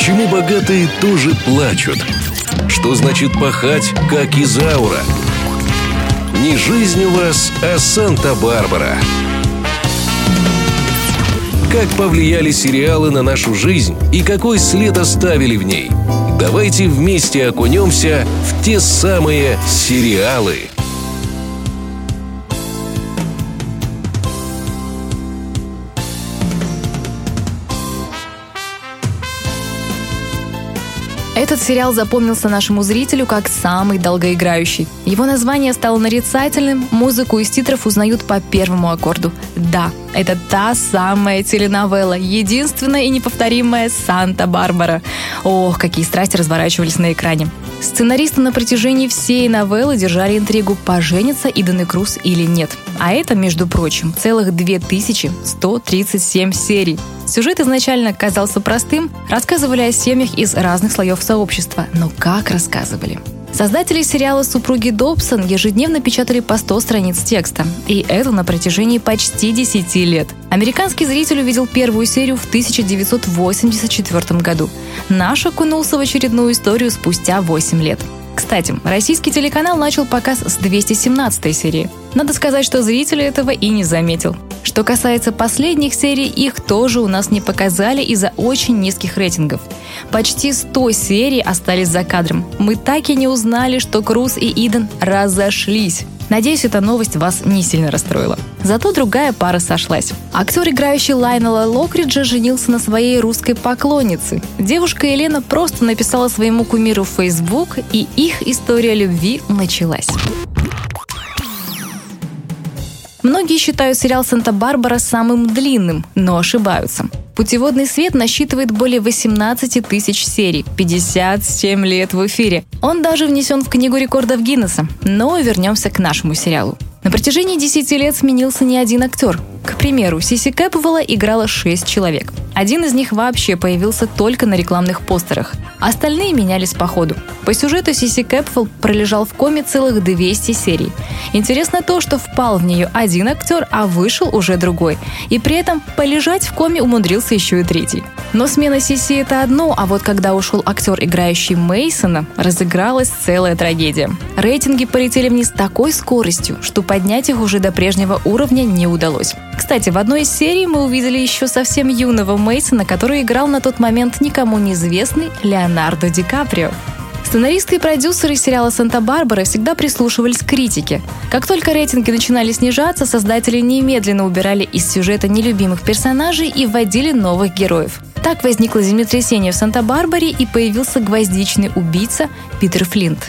Почему богатые тоже плачут? Что значит пахать, как Изаура? Не жизнь у вас, а Санта-Барбара. Как повлияли сериалы на нашу жизнь и какой след оставили в ней? Давайте вместе окунемся в те самые сериалы. Этот сериал запомнился нашему зрителю как самый долгоиграющий. Его название стало нарицательным, музыку из титров узнают по первому аккорду. Да, это та самая теленовелла, единственная и неповторимая «Санта-Барбара». Ох, какие страсти разворачивались на экране. Сценаристы на протяжении всей новеллы держали интригу, поженится Иден и Круз или нет. А это, между прочим, целых 2137 серий. Сюжет изначально казался простым, рассказывали о семьях из разных слоев сообщества. Но как рассказывали? Создатели сериала «Супруги Добсон» ежедневно печатали по 100 страниц текста. И это на протяжении почти 10 лет. Американский зритель увидел первую серию в 1984 году. Наш окунулся в очередную историю спустя 8 лет. Кстати, российский телеканал начал показ с 217 серии. Надо сказать, что зритель этого и не заметил. Что касается последних серий, их тоже у нас не показали из-за очень низких рейтингов. Почти 100 серий остались за кадром. Мы так и не узнали, что Круз и Иден разошлись. Надеюсь, эта новость вас не сильно расстроила. Зато другая пара сошлась. Актер, играющий Лайнела Локриджа, женился на своей русской поклоннице. Девушка Елена просто написала своему кумиру в Facebook, и их история любви началась. Многие считают сериал «Санта-Барбара» самым длинным, но ошибаются. «Путеводный свет» насчитывает более 18 тысяч серий, 57 лет в эфире. Он даже внесен в Книгу рекордов Гиннесса. Но вернемся к нашему сериалу. На протяжении 10 лет сменился не один актер. К примеру, Сиси Кэпвелла играла 6 человек. Один из них вообще появился только на рекламных постерах. Остальные менялись по ходу. По сюжету Сиси Кэпфелл пролежал в коме целых 200 серий. Интересно то, что впал в нее один актер, а вышел уже другой. И при этом полежать в коме умудрился еще и третий. Но смена Сиси это одно, а вот когда ушел актер, играющий Мейсона, разыгралась целая трагедия. Рейтинги полетели вниз с такой скоростью, что поднять их уже до прежнего уровня не удалось. Кстати, в одной из серий мы увидели еще совсем юного Мейсона, который играл на тот момент никому неизвестный Леонардо Ди Каприо. Сценаристы и продюсеры сериала «Санта-Барбара» всегда прислушивались к критике. Как только рейтинги начинали снижаться, создатели немедленно убирали из сюжета нелюбимых персонажей и вводили новых героев. Так возникло землетрясение в Санта-Барбаре и появился гвоздичный убийца Питер Флинт.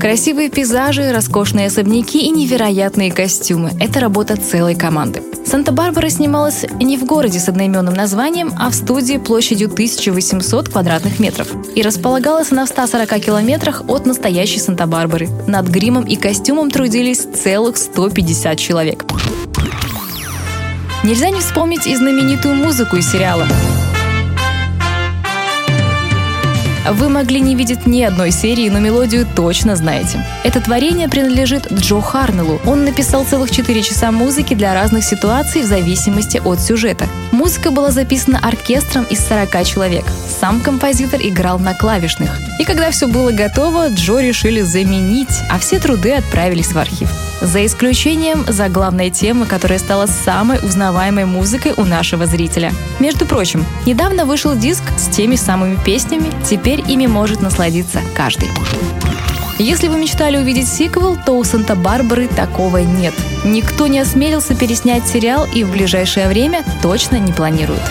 Красивые пейзажи, роскошные особняки и невероятные костюмы – это работа целой команды. Санта-Барбара снималась не в городе с одноименным названием, а в студии площадью 1800 квадратных метров. И располагалась она в 140 километрах от настоящей Санта-Барбары. Над гримом и костюмом трудились целых 150 человек. Нельзя не вспомнить и знаменитую музыку из сериала. Вы могли не видеть ни одной серии, но мелодию точно знаете. Это творение принадлежит Джо Харнеллу. Он написал целых 4 часа музыки для разных ситуаций в зависимости от сюжета. Музыка была записана оркестром из 40 человек. Сам композитор играл на клавишных. И когда все было готово, Джо решили заменить, а все труды отправились в архив. За исключением заглавной темы, которая стала самой узнаваемой музыкой у нашего зрителя. Между прочим, недавно вышел диск с теми самыми песнями, теперь ими может насладиться каждый. Если вы мечтали увидеть сиквел, то у Санта-Барбары такого нет. Никто не осмелился переснять сериал и в ближайшее время точно не планирует.